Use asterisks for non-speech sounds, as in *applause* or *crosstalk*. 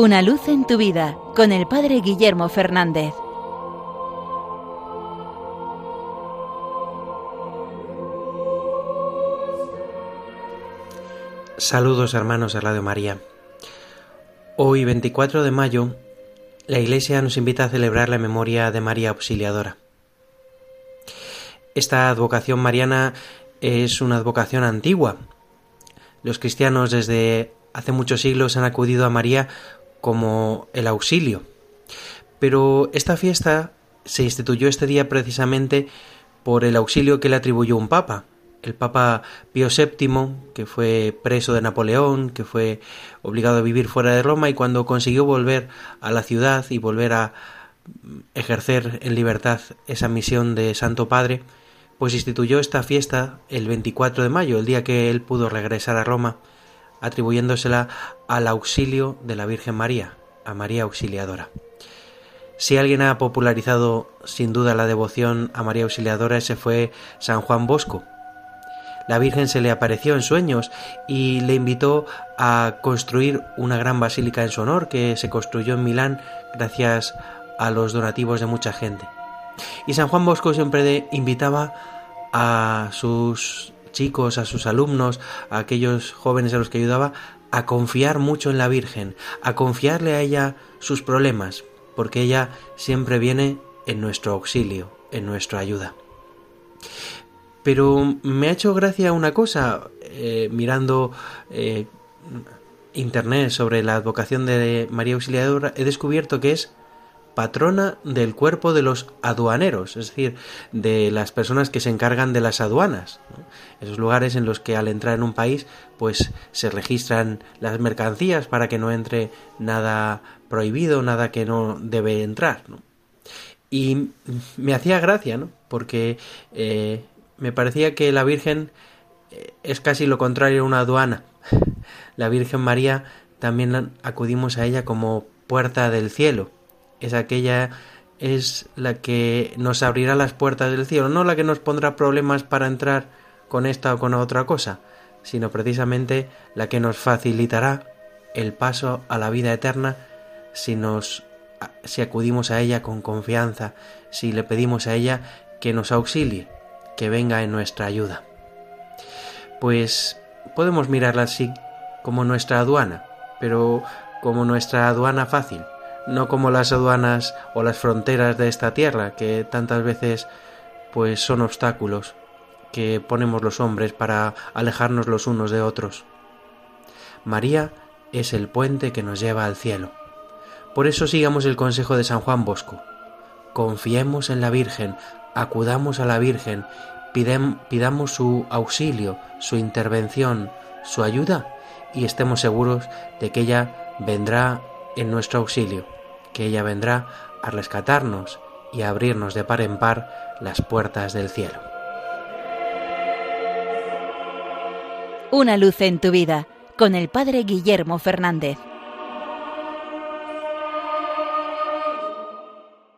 Una luz en tu vida con el Padre Guillermo Fernández. Saludos hermanos de Radio María. Hoy 24 de mayo, la Iglesia nos invita a celebrar la memoria de María Auxiliadora. Esta advocación mariana es una advocación antigua. Los cristianos desde hace muchos siglos han acudido a María como el auxilio. Pero esta fiesta se instituyó este día precisamente por el auxilio que le atribuyó un papa, el Papa Pío VII, que fue preso de Napoleón, que fue obligado a vivir fuera de Roma y cuando consiguió volver a la ciudad y volver a ejercer en libertad esa misión de Santo Padre, pues instituyó esta fiesta el 24 de mayo, el día que él pudo regresar a Roma, atribuyéndosela al auxilio de la Virgen María, a María Auxiliadora. Si alguien ha popularizado sin duda la devoción a María Auxiliadora, ese fue San Juan Bosco. La Virgen se le apareció en sueños y le invitó a construir una gran basílica en su honor que se construyó en Milán gracias a los donativos de mucha gente. Y San Juan Bosco siempre invitaba a sus chicos, a sus alumnos, a aquellos jóvenes a los que ayudaba, a confiar mucho en la Virgen, a confiarle a ella sus problemas, porque ella siempre viene en nuestro auxilio, en nuestra ayuda. Pero me ha hecho gracia una cosa, eh, mirando eh, internet sobre la advocación de María Auxiliadora, he descubierto que es patrona del cuerpo de los aduaneros, es decir, de las personas que se encargan de las aduanas, esos lugares en los que al entrar en un país, pues se registran las mercancías para que no entre nada prohibido, nada que no debe entrar, Y me hacía gracia, ¿no? Porque eh, me parecía que la Virgen eh, es casi lo contrario a una aduana. *laughs* La Virgen María también acudimos a ella como puerta del cielo es aquella es la que nos abrirá las puertas del cielo, no la que nos pondrá problemas para entrar con esta o con otra cosa, sino precisamente la que nos facilitará el paso a la vida eterna si nos si acudimos a ella con confianza, si le pedimos a ella que nos auxilie, que venga en nuestra ayuda. Pues podemos mirarla así como nuestra aduana, pero como nuestra aduana fácil, no como las aduanas o las fronteras de esta tierra, que tantas veces pues son obstáculos que ponemos los hombres para alejarnos los unos de otros. María es el puente que nos lleva al cielo. Por eso sigamos el consejo de San Juan Bosco. Confiemos en la Virgen, acudamos a la Virgen, pidamos su auxilio, su intervención, su ayuda y estemos seguros de que ella vendrá en nuestro auxilio que ella vendrá a rescatarnos y a abrirnos de par en par las puertas del cielo. Una luz en tu vida con el Padre Guillermo Fernández.